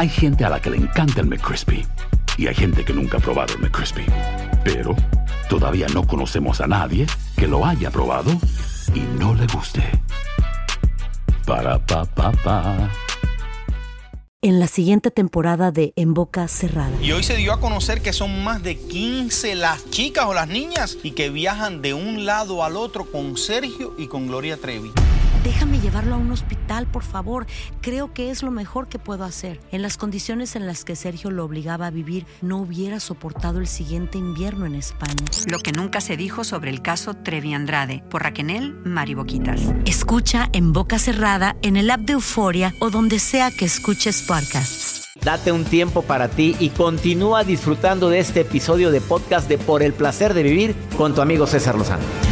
Hay gente a la que le encanta el McCrispy y hay gente que nunca ha probado el McCrispy. Pero todavía no conocemos a nadie que lo haya probado y no le guste. Para pa pa pa. En la siguiente temporada de En Boca Cerrada. Y hoy se dio a conocer que son más de 15 las chicas o las niñas y que viajan de un lado al otro con Sergio y con Gloria Trevi. Déjame llevarlo a un hospital, por favor. Creo que es lo mejor que puedo hacer. En las condiciones en las que Sergio lo obligaba a vivir, no hubiera soportado el siguiente invierno en España. Lo que nunca se dijo sobre el caso Trevi Andrade, por Raquel Mariboquitas. Escucha en boca cerrada, en el app de Euforia o donde sea que escuches podcasts. Date un tiempo para ti y continúa disfrutando de este episodio de podcast de Por el placer de vivir con tu amigo César Lozano.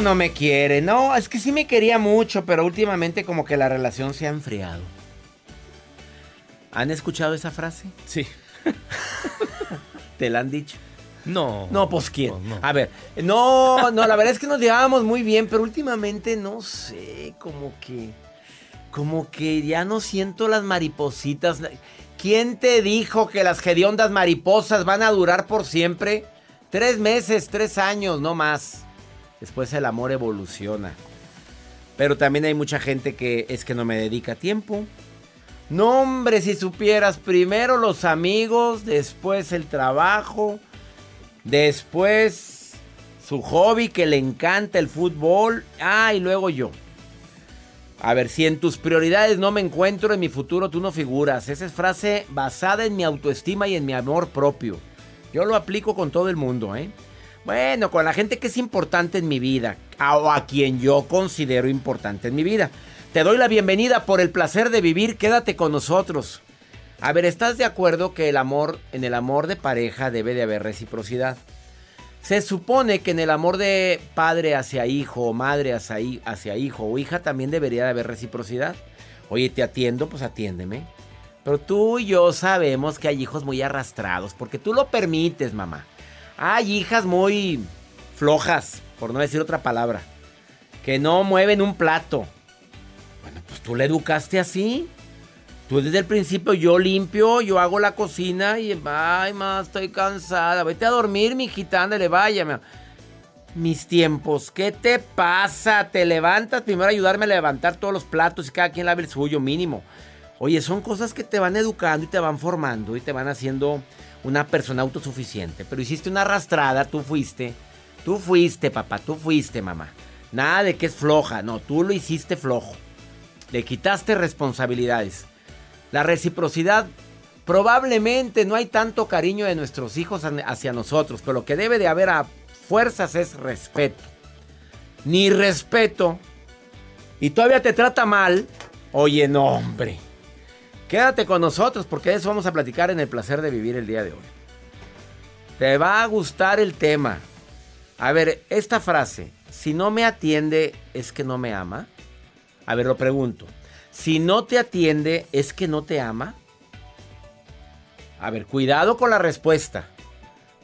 No, no me quiere. No, es que sí me quería mucho, pero últimamente como que la relación se ha enfriado. ¿Han escuchado esa frase? Sí. ¿Te la han dicho? No. No, pues quién. no. A ver, no, no, la verdad es que nos llevábamos muy bien, pero últimamente no sé, como que. Como que ya no siento las maripositas. ¿Quién te dijo que las hediondas mariposas van a durar por siempre? Tres meses, tres años, no más. Después el amor evoluciona. Pero también hay mucha gente que es que no me dedica tiempo. No, hombre, si supieras, primero los amigos, después el trabajo, después su hobby que le encanta el fútbol, ah, y luego yo. A ver, si en tus prioridades no me encuentro, en mi futuro tú no figuras. Esa es frase basada en mi autoestima y en mi amor propio. Yo lo aplico con todo el mundo, ¿eh? Bueno, con la gente que es importante en mi vida, o a quien yo considero importante en mi vida. Te doy la bienvenida por el placer de vivir, quédate con nosotros. A ver, ¿estás de acuerdo que el amor, en el amor de pareja debe de haber reciprocidad? Se supone que en el amor de padre hacia hijo o madre hacia, hacia hijo o hija también debería de haber reciprocidad. Oye, te atiendo, pues atiéndeme. Pero tú y yo sabemos que hay hijos muy arrastrados, porque tú lo permites, mamá. Hay hijas muy flojas, por no decir otra palabra, que no mueven un plato. Bueno, pues tú le educaste así. Tú desde el principio yo limpio, yo hago la cocina y ay, ma, estoy cansada. Vete a dormir, mi ándale, vaya. ma". Mis tiempos, ¿qué te pasa? Te levantas primero a ayudarme a levantar todos los platos y cada quien lave el suyo mínimo. Oye, son cosas que te van educando y te van formando y te van haciendo una persona autosuficiente. Pero hiciste una arrastrada, tú fuiste. Tú fuiste, papá, tú fuiste, mamá. Nada de que es floja, no, tú lo hiciste flojo. Le quitaste responsabilidades. La reciprocidad, probablemente no hay tanto cariño de nuestros hijos hacia nosotros, pero lo que debe de haber a fuerzas es respeto. Ni respeto. Y todavía te trata mal. Oye, no, hombre. Quédate con nosotros porque de eso vamos a platicar en el placer de vivir el día de hoy. Te va a gustar el tema. A ver, esta frase, si no me atiende, es que no me ama. A ver, lo pregunto. Si no te atiende, ¿es que no te ama? A ver, cuidado con la respuesta.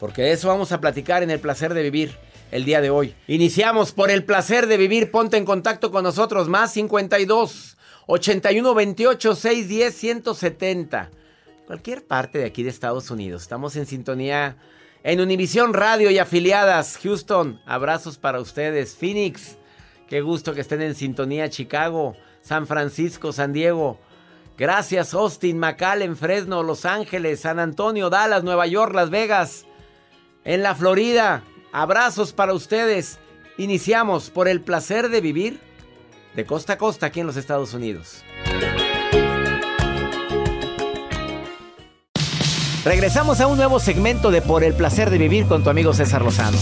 Porque de eso vamos a platicar en el placer de vivir el día de hoy. Iniciamos por el placer de vivir. Ponte en contacto con nosotros. Más 52 81 28 610 170. Cualquier parte de aquí de Estados Unidos. Estamos en sintonía en Univisión Radio y afiliadas. Houston, abrazos para ustedes. Phoenix, qué gusto que estén en sintonía. Chicago, San Francisco, San Diego. Gracias, Austin, McAllen, Fresno, Los Ángeles, San Antonio, Dallas, Nueva York, Las Vegas. En la Florida, abrazos para ustedes. Iniciamos por el placer de vivir de costa a costa aquí en los Estados Unidos. Regresamos a un nuevo segmento de Por el placer de vivir con tu amigo César Lozano.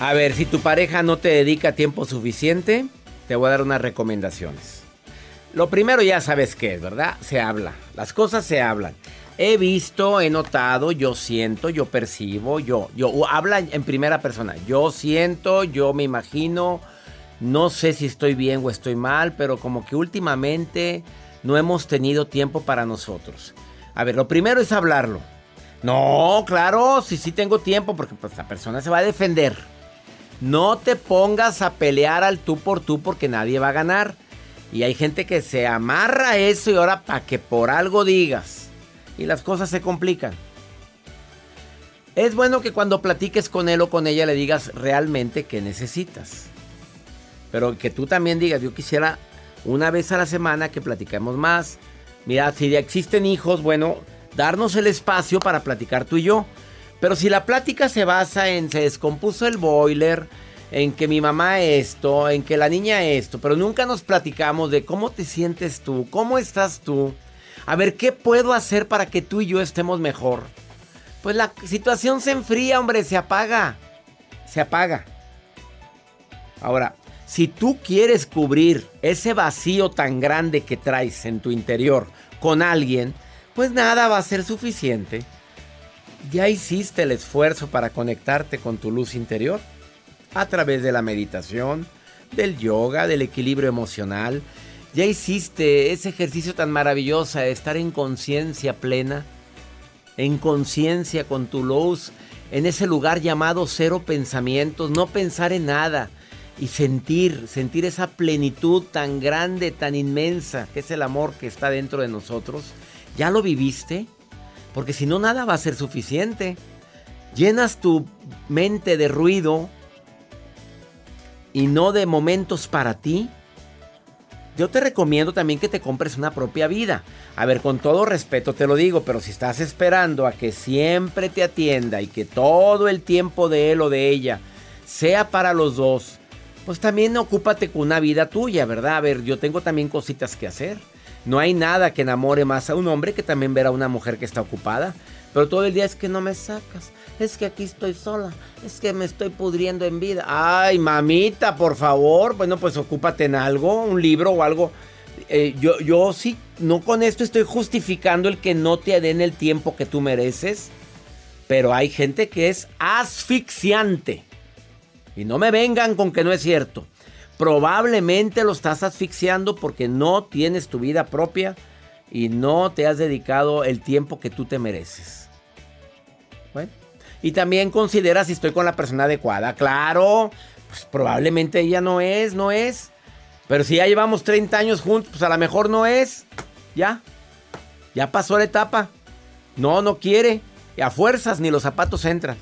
A ver, si tu pareja no te dedica tiempo suficiente, te voy a dar unas recomendaciones. Lo primero ya sabes qué es, ¿verdad? Se habla. Las cosas se hablan. He visto, he notado, yo siento, yo percibo, yo, yo, habla en primera persona. Yo siento, yo me imagino, no sé si estoy bien o estoy mal, pero como que últimamente no hemos tenido tiempo para nosotros. A ver, lo primero es hablarlo. No, claro, sí, sí tengo tiempo porque pues la persona se va a defender. No te pongas a pelear al tú por tú porque nadie va a ganar. Y hay gente que se amarra a eso y ahora para que por algo digas y las cosas se complican. Es bueno que cuando platiques con él o con ella le digas realmente qué necesitas. Pero que tú también digas, yo quisiera una vez a la semana que platiquemos más. Mira, si ya existen hijos, bueno, darnos el espacio para platicar tú y yo. Pero si la plática se basa en se descompuso el boiler, en que mi mamá esto, en que la niña esto, pero nunca nos platicamos de cómo te sientes tú, cómo estás tú, a ver, ¿qué puedo hacer para que tú y yo estemos mejor? Pues la situación se enfría, hombre, se apaga. Se apaga. Ahora, si tú quieres cubrir ese vacío tan grande que traes en tu interior con alguien, pues nada va a ser suficiente. Ya hiciste el esfuerzo para conectarte con tu luz interior a través de la meditación, del yoga, del equilibrio emocional, ya hiciste ese ejercicio tan maravilloso de estar en conciencia plena, en conciencia con tu luz, en ese lugar llamado cero pensamientos, no pensar en nada y sentir, sentir esa plenitud tan grande, tan inmensa, que es el amor que está dentro de nosotros. ¿Ya lo viviste? Porque si no, nada va a ser suficiente. Llenas tu mente de ruido y no de momentos para ti. Yo te recomiendo también que te compres una propia vida. A ver, con todo respeto te lo digo, pero si estás esperando a que siempre te atienda y que todo el tiempo de él o de ella sea para los dos, pues también ocúpate con una vida tuya, ¿verdad? A ver, yo tengo también cositas que hacer. No hay nada que enamore más a un hombre que también ver a una mujer que está ocupada. Pero todo el día es que no me sacas. Es que aquí estoy sola. Es que me estoy pudriendo en vida. Ay, mamita, por favor. Bueno, pues ocúpate en algo, un libro o algo. Eh, yo, yo sí, no con esto estoy justificando el que no te den el tiempo que tú mereces. Pero hay gente que es asfixiante. Y no me vengan con que no es cierto. Probablemente lo estás asfixiando porque no tienes tu vida propia y no te has dedicado el tiempo que tú te mereces. Y también considera si estoy con la persona adecuada. Claro, pues probablemente ella no es, no es. Pero si ya llevamos 30 años juntos, pues a lo mejor no es. Ya. Ya pasó la etapa. No, no quiere. Y a fuerzas ni los zapatos entran.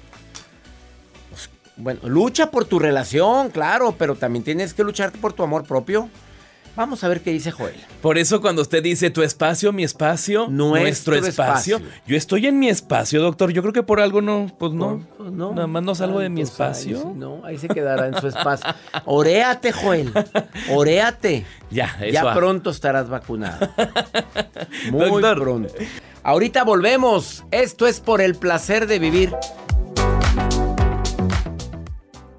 Pues, bueno, lucha por tu relación, claro, pero también tienes que luchar por tu amor propio. Vamos a ver qué dice Joel. Por eso cuando usted dice tu espacio, mi espacio, nuestro, espacio, yo estoy en mi espacio, doctor. Yo creo que por algo no, pues no, no nada más no salgo de mi espacio. no, ahí se quedará en su espacio. Oréate, Joel. Oréate. Ya, eso Ya pronto estarás vacunado. Muy pronto. Ahorita volvemos. Esto es por el placer de vivir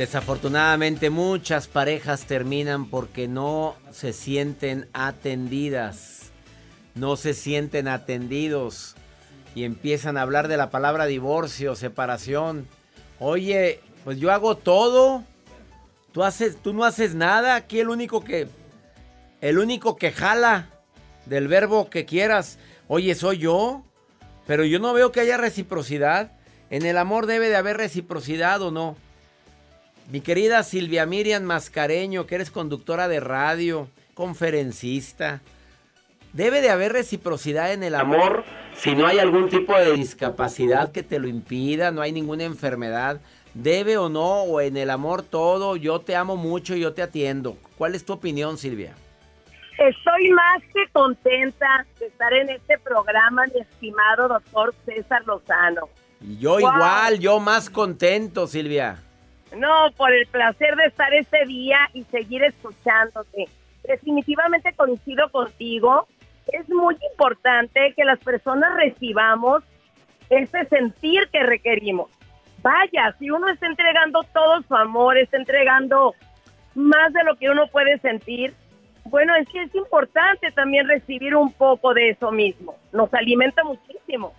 Desafortunadamente muchas parejas terminan porque no se sienten atendidas, no se sienten atendidos y empiezan a hablar de la palabra divorcio, separación. Oye, pues yo hago todo, tú haces, tú no haces nada, aquí el único que, el único que jala del verbo que quieras, oye, soy yo, pero yo no veo que haya reciprocidad. En el amor debe de haber reciprocidad o no. Mi querida Silvia Miriam Mascareño, que eres conductora de radio, conferencista, debe de haber reciprocidad en el amor si no hay algún tipo de discapacidad que te lo impida, no hay ninguna enfermedad. Debe o no, o en el amor todo, yo te amo mucho, yo te atiendo. ¿Cuál es tu opinión, Silvia? Estoy más que contenta de estar en este programa, mi estimado doctor César Lozano. Y yo igual, yo más contento, Silvia. No, por el placer de estar este día y seguir escuchándote. Definitivamente coincido contigo. Es muy importante que las personas recibamos ese sentir que requerimos. Vaya, si uno está entregando todo su amor, está entregando más de lo que uno puede sentir, bueno, es que es importante también recibir un poco de eso mismo. Nos alimenta muchísimo.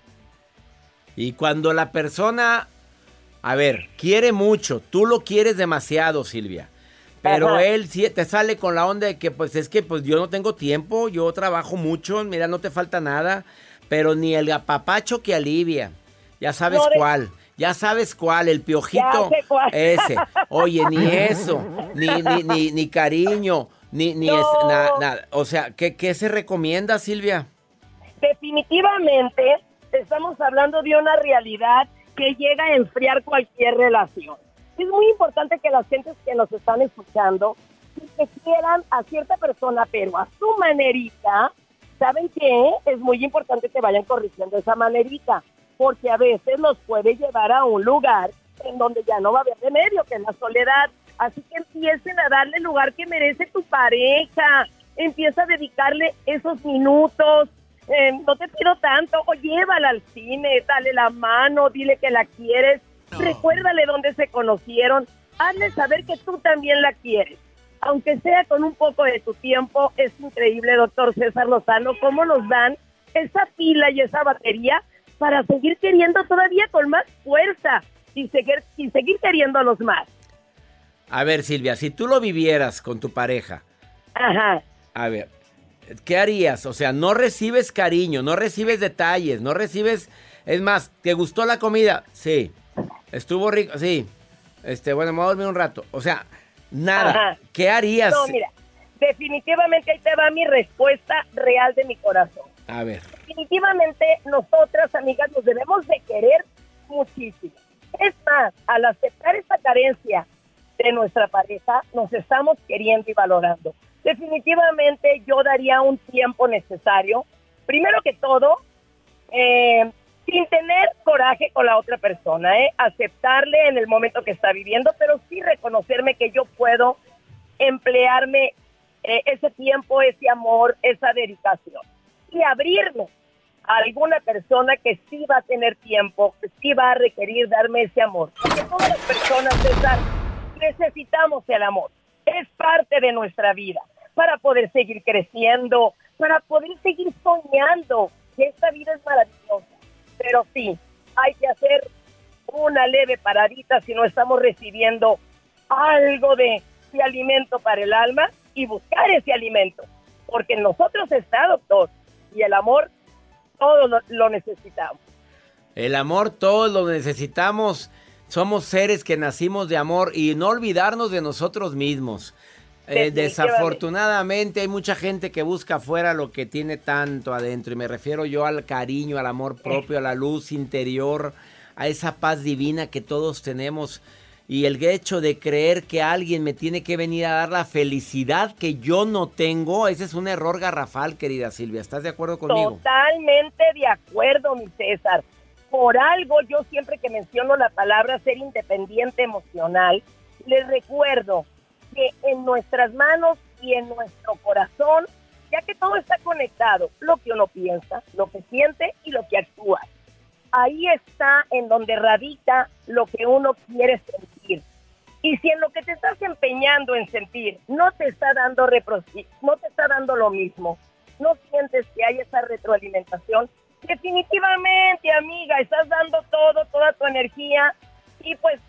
Y cuando la persona a ver, quiere mucho, tú lo quieres demasiado, Silvia. Pero él sí te sale con la onda de que pues es que pues yo no tengo tiempo, yo trabajo mucho, mira, no te falta nada, pero ni el apapacho que alivia. Ya sabes cuál. Ya sabes cuál, el piojito ese. Oye, ni eso, ni, ni, ni, cariño, ni, ni nada. O sea, ¿qué, ¿qué se recomienda, Silvia? Definitivamente estamos hablando de una realidad que llega a enfriar cualquier relación. Es muy importante que las gentes que nos están escuchando, que quieran a cierta persona, pero a su manerita, ¿saben qué? Es muy importante que vayan corrigiendo esa manerita, porque a veces nos puede llevar a un lugar en donde ya no va a haber remedio, que es la soledad. Así que empiecen a darle el lugar que merece tu pareja, empieza a dedicarle esos minutos, eh, no te pido tanto, o llévala al cine, dale la mano, dile que la quieres, recuérdale dónde se conocieron, hazle saber que tú también la quieres. Aunque sea con un poco de tu tiempo, es increíble, doctor César Lozano, cómo nos dan esa pila y esa batería para seguir queriendo todavía con más fuerza y seguir, y seguir queriéndonos más. A ver, Silvia, si tú lo vivieras con tu pareja. Ajá. A ver, ¿qué harías? O sea, no recibes cariño, no recibes detalles, no recibes... Es más, ¿te gustó la comida? Sí. ¿Estuvo rico? Sí. Este, bueno, me voy a dormir un rato. O sea, nada. ¿Qué harías? No, mira, definitivamente ahí te va mi respuesta real de mi corazón. A ver. Definitivamente nosotras, amigas, nos debemos de querer muchísimo. Es más, al aceptar esta carencia de nuestra pareja, nos estamos queriendo y valorando definitivamente yo daría un tiempo necesario, primero que todo, eh, sin tener coraje con la otra persona, ¿eh? aceptarle en el momento que está viviendo, pero sí reconocerme que yo puedo emplearme eh, ese tiempo, ese amor, esa dedicación y abrirme a alguna persona que sí va a tener tiempo, que sí va a requerir darme ese amor. Todas las personas, necesitamos el amor. Es parte de nuestra vida para poder seguir creciendo, para poder seguir soñando, esta vida es maravillosa. Pero sí, hay que hacer una leve paradita si no estamos recibiendo algo de, alimento para el alma y buscar ese alimento. Porque nosotros está, doctor, y el amor todo lo necesitamos. El amor todos lo necesitamos. Somos seres que nacimos de amor y no olvidarnos de nosotros mismos. Eh, desafortunadamente hay mucha gente que busca afuera lo que tiene tanto adentro y me refiero yo al cariño, al amor propio, a la luz interior, a esa paz divina que todos tenemos. y el hecho de creer que alguien me tiene que venir a dar la felicidad que yo no tengo, ese es un error garrafal, querida Silvia. ¿Estás de acuerdo conmigo? Totalmente de acuerdo, mi César. Por algo yo siempre que menciono la palabra ser independiente emocional, les recuerdo que en nuestras manos y en nuestro corazón, ya que todo está conectado, lo que uno piensa, lo que siente y lo que actúa ahí está en donde radica lo que uno quiere sentir. Y si en lo que te estás empeñando en sentir no te está dando no te está dando lo mismo, no sientes que hay esa retroalimentación, definitivamente, amiga, estás dando todo, toda tu energía y pues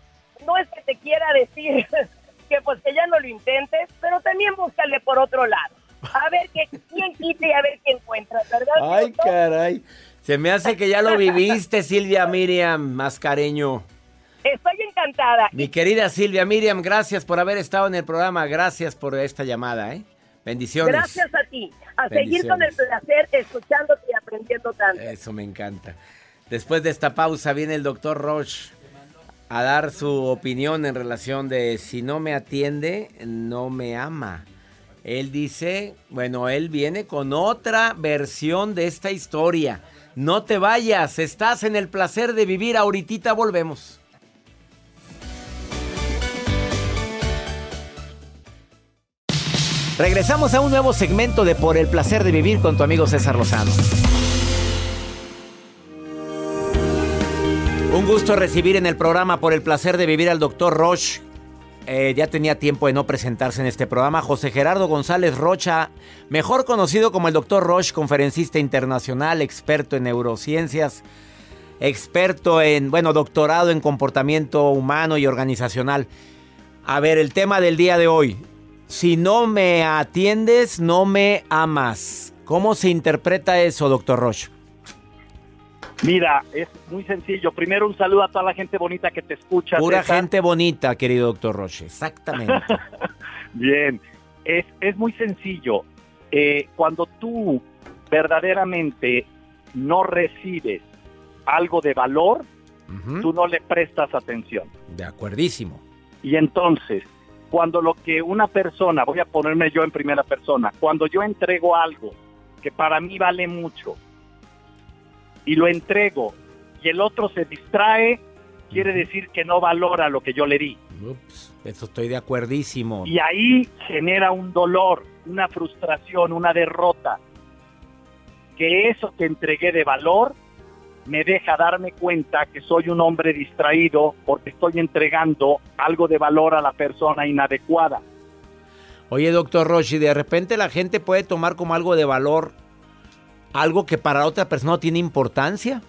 no es que te quiera decir que pues que ya no lo intentes, pero también búscale por otro lado. A ver quién quita y a ver qué encuentras, ¿verdad? Ay, caray. Se me hace que ya lo viviste, Silvia Miriam Mascareño. Estoy encantada. Mi querida Silvia Miriam, gracias por haber estado en el programa. Gracias por esta llamada, ¿eh? Bendiciones. Gracias a ti. A seguir con el placer, escuchándote aprendiendo tanto. Eso me encanta. Después de esta pausa viene el doctor Roche a dar su opinión en relación de si no me atiende, no me ama. Él dice, bueno, él viene con otra versión de esta historia. No te vayas, estás en el placer de vivir. Ahorita volvemos. Regresamos a un nuevo segmento de Por el placer de vivir con tu amigo César Lozano. Un gusto recibir en el programa Por el placer de vivir al doctor Roche eh, ya tenía tiempo de no presentarse en este programa. José Gerardo González Rocha, mejor conocido como el Dr. Roche, conferencista internacional, experto en neurociencias, experto en, bueno, doctorado en comportamiento humano y organizacional. A ver, el tema del día de hoy. Si no me atiendes, no me amas. ¿Cómo se interpreta eso, doctor Roche? Mira, es muy sencillo. Primero un saludo a toda la gente bonita que te escucha. Pura gente bonita, querido doctor Roche, exactamente. Bien, es, es muy sencillo. Eh, cuando tú verdaderamente no recibes algo de valor, tú no le prestas atención. De acuerdísimo. Y entonces, cuando lo que una persona, voy a ponerme yo en primera persona, cuando yo entrego algo que para mí vale mucho, y lo entrego y el otro se distrae, quiere decir que no valora lo que yo le di. Ups, eso estoy de acuerdísimo. Y ahí genera un dolor, una frustración, una derrota. Que eso que entregué de valor me deja darme cuenta que soy un hombre distraído porque estoy entregando algo de valor a la persona inadecuada. Oye, doctor Roshi, de repente la gente puede tomar como algo de valor algo que para otra persona tiene importancia?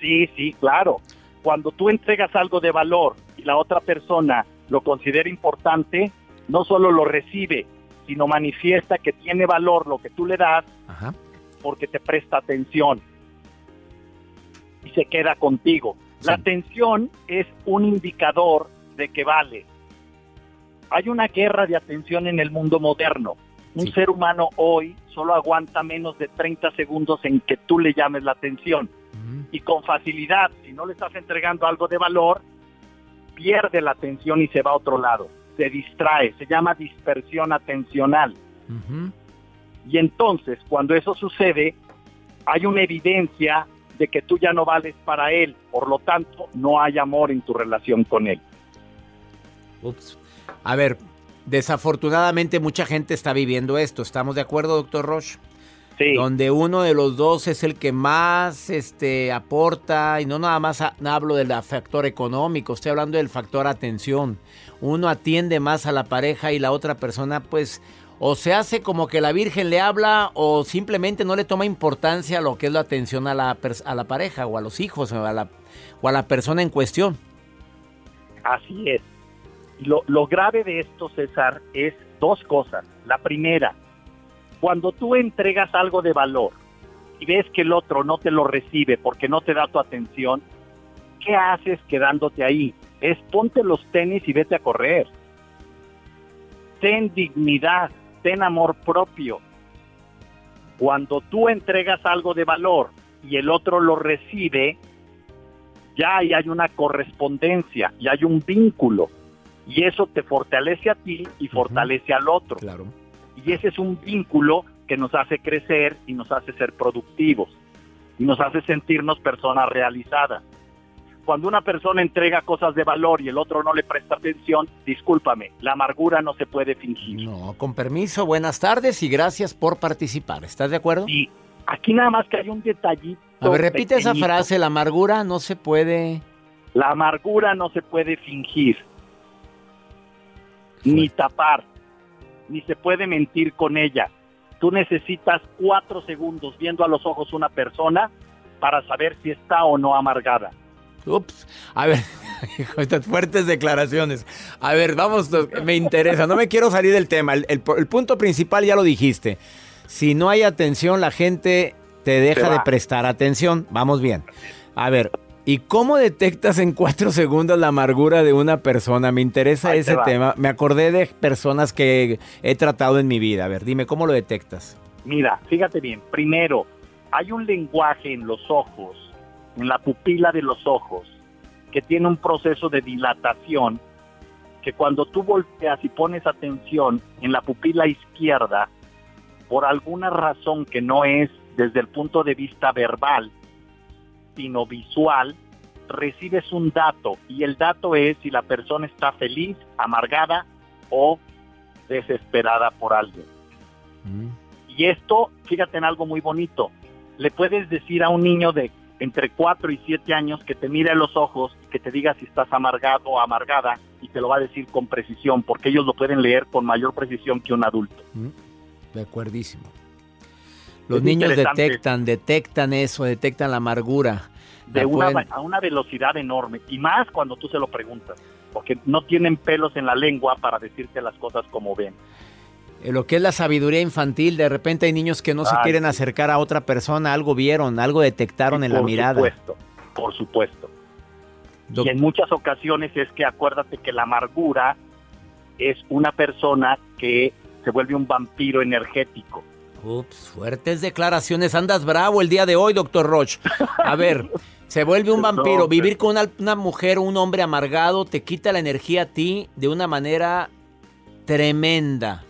Sí, sí, claro. Cuando tú entregas algo de valor y la otra persona lo considera importante, no solo lo recibe, sino manifiesta que tiene valor lo que tú le das porque te presta atención y se queda contigo. La atención es un indicador de que vale. Hay una guerra de atención en el mundo moderno. Un ser humano hoy solo aguanta menos de 30 segundos en que tú le llames la atención. Y con facilidad, si no le estás entregando algo de valor, pierde la atención y se va a otro lado. Se distrae, se llama dispersión atencional. Y entonces, cuando eso sucede, hay una evidencia de que tú ya no vales para él, por lo tanto, no hay amor en tu relación con él. Ups. A ver, Desafortunadamente mucha gente está viviendo esto. ¿Estamos de acuerdo, doctor Roche? Sí. Donde uno de los dos es el que más este, aporta, y no nada más hablo del factor económico, estoy hablando del factor atención. Uno atiende más a la pareja y la otra persona pues o se hace como que la Virgen le habla o simplemente no le toma importancia a lo que es la atención a la, a la pareja o a los hijos o a la, o a la persona en cuestión. Así es. Lo, lo grave de esto, César, es dos cosas. La primera, cuando tú entregas algo de valor y ves que el otro no te lo recibe porque no te da tu atención, ¿qué haces quedándote ahí? Es ponte los tenis y vete a correr. Ten dignidad, ten amor propio. Cuando tú entregas algo de valor y el otro lo recibe, ya ahí hay una correspondencia y hay un vínculo. Y eso te fortalece a ti y fortalece al otro. Claro. Y ese es un vínculo que nos hace crecer y nos hace ser productivos y nos hace sentirnos personas realizadas. Cuando una persona entrega cosas de valor y el otro no le presta atención, discúlpame, la amargura no se puede fingir. No, con permiso, buenas tardes y gracias por participar. ¿Estás de acuerdo? Y aquí nada más que hay un detallito. A ver, repite esa frase, la amargura no se puede... La amargura no se puede fingir, ni tapar, ni se puede mentir con ella. Tú necesitas cuatro segundos viendo a los ojos una persona para saber si está o no amargada. Ups, a ver, estas fuertes declaraciones. A ver, vamos, me interesa, no me quiero salir del tema. El, punto principal ya lo dijiste. Si no hay atención, la gente te deja de prestar atención. Vamos bien. A ver, ¿y cómo detectas en cuatro segundos la amargura de una persona? Me interesa ese tema. Me acordé de personas que he tratado en mi vida. A ver, dime, ¿cómo lo detectas? Mira, fíjate bien. Primero, hay un lenguaje en los ojos en la pupila de los ojos, que tiene un proceso de dilatación, que cuando tú volteas y pones atención en la pupila izquierda, por alguna razón que no es desde el punto de vista verbal, sino visual, recibes un dato y el dato es si la persona está feliz, amargada o desesperada por alguien. Mm. Y esto, fíjate en algo muy bonito, le puedes decir a un niño de entre 4 y 7 años que te mire a los ojos y que te diga si estás amargado o amargada y te lo va a decir con precisión, porque ellos lo pueden leer con mayor precisión que un adulto. Mm, de acuerdísimo. Los niños detectan, detectan eso, detectan la amargura. De una, a una velocidad enorme, y más cuando tú se lo preguntas, porque no tienen pelos en la lengua para decirte las cosas como ven. Eh, lo que es la sabiduría infantil, de repente hay niños que no se quieren acercar a otra persona, algo vieron, algo detectaron en la mirada. Por supuesto, por supuesto. y en muchas ocasiones es que acuérdate que la amargura es una persona que se vuelve un vampiro energético. Ups, fuertes declaraciones. Andas bravo el día de hoy, doctor Roche. A ver, se vuelve un vampiro. Vivir con una, una mujer o un hombre amargado te quita la energía a ti de una manera tremenda.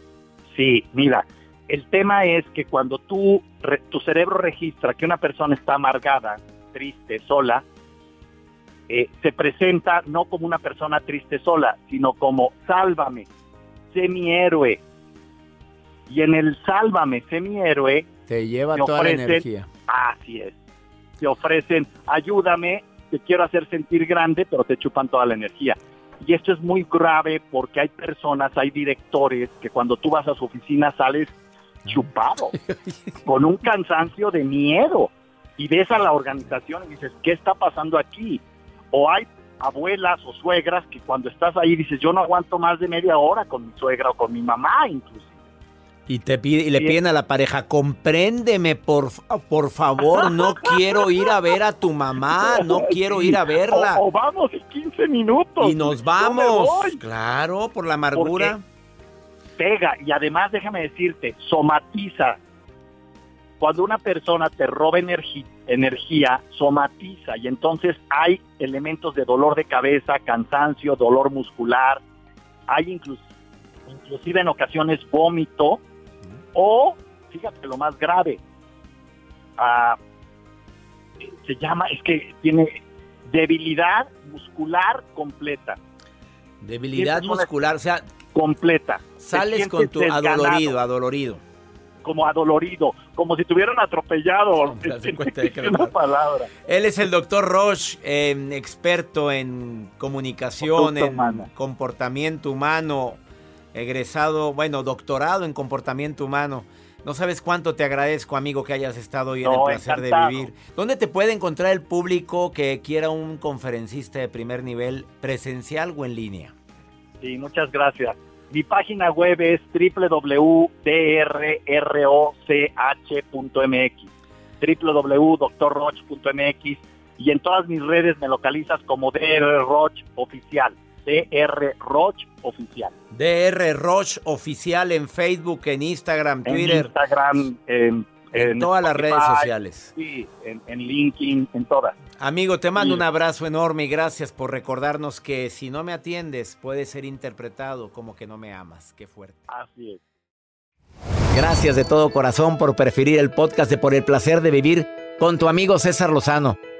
Sí, mira, el tema es que cuando tú, tu cerebro registra que una persona está amargada, triste, sola, eh, se presenta no como una persona triste sola, sino como sálvame, sé mi héroe. Y en el sálvame, sé mi héroe, te lleva toda la energía. Así es. Te ofrecen, ayúdame, te quiero hacer sentir grande, pero te chupan toda la energía. Y esto es muy grave porque hay personas, hay directores que cuando tú vas a su oficina sales chupado, con un cansancio de miedo. Y ves a la organización y dices, ¿qué está pasando aquí? O hay abuelas o suegras que cuando estás ahí dices, yo no aguanto más de media hora con mi suegra o con mi mamá inclusive. Y, te pide, y le piden a la pareja, compréndeme, por, por favor, no quiero ir a ver a tu mamá, no quiero ir a verla. O, vamos en 15 minutos. Y nos vamos. claro, por la amargura. pega, y además déjame decirte, somatiza. Cuando una persona te roba energía, somatiza, y entonces hay elementos de dolor de cabeza, cansancio, dolor muscular, hay inclusive en ocasiones vómito, o, fíjate lo más grave, ah, se llama, es que tiene debilidad muscular completa. Debilidad muscular, o sea, completa. Sales con tu adolorido, adolorido. Como adolorido, como si tuvieran atropellado. una palabra. Él es el doctor Roche, em, experto en comunicación, en comportamiento humano, egresado, bueno, doctorado en comportamiento humano. No sabes cuánto te agradezco, amigo, que hayas estado hoy en el placer de vivir. ¿Dónde te puede encontrar el público que quiera un conferencista de primer nivel, presencial o en línea? Sí, muchas gracias. Mi página web es www.drroch.mx www.drroch.mx y en todas mis redes me localizas como DR Roch Oficial. DR Roch Oficial. DR Roche Oficial en Facebook, en Instagram, Twitter. En Instagram, en, En, todas las redes sociales. Sí, en, en, LinkedIn, en todas. Amigo, te mando un abrazo enorme y gracias por recordarnos que si no me atiendes puede ser interpretado como que no me amas. Qué fuerte. Así es. Gracias de todo corazón por preferir el podcast de Por el placer de vivir con tu amigo César Lozano.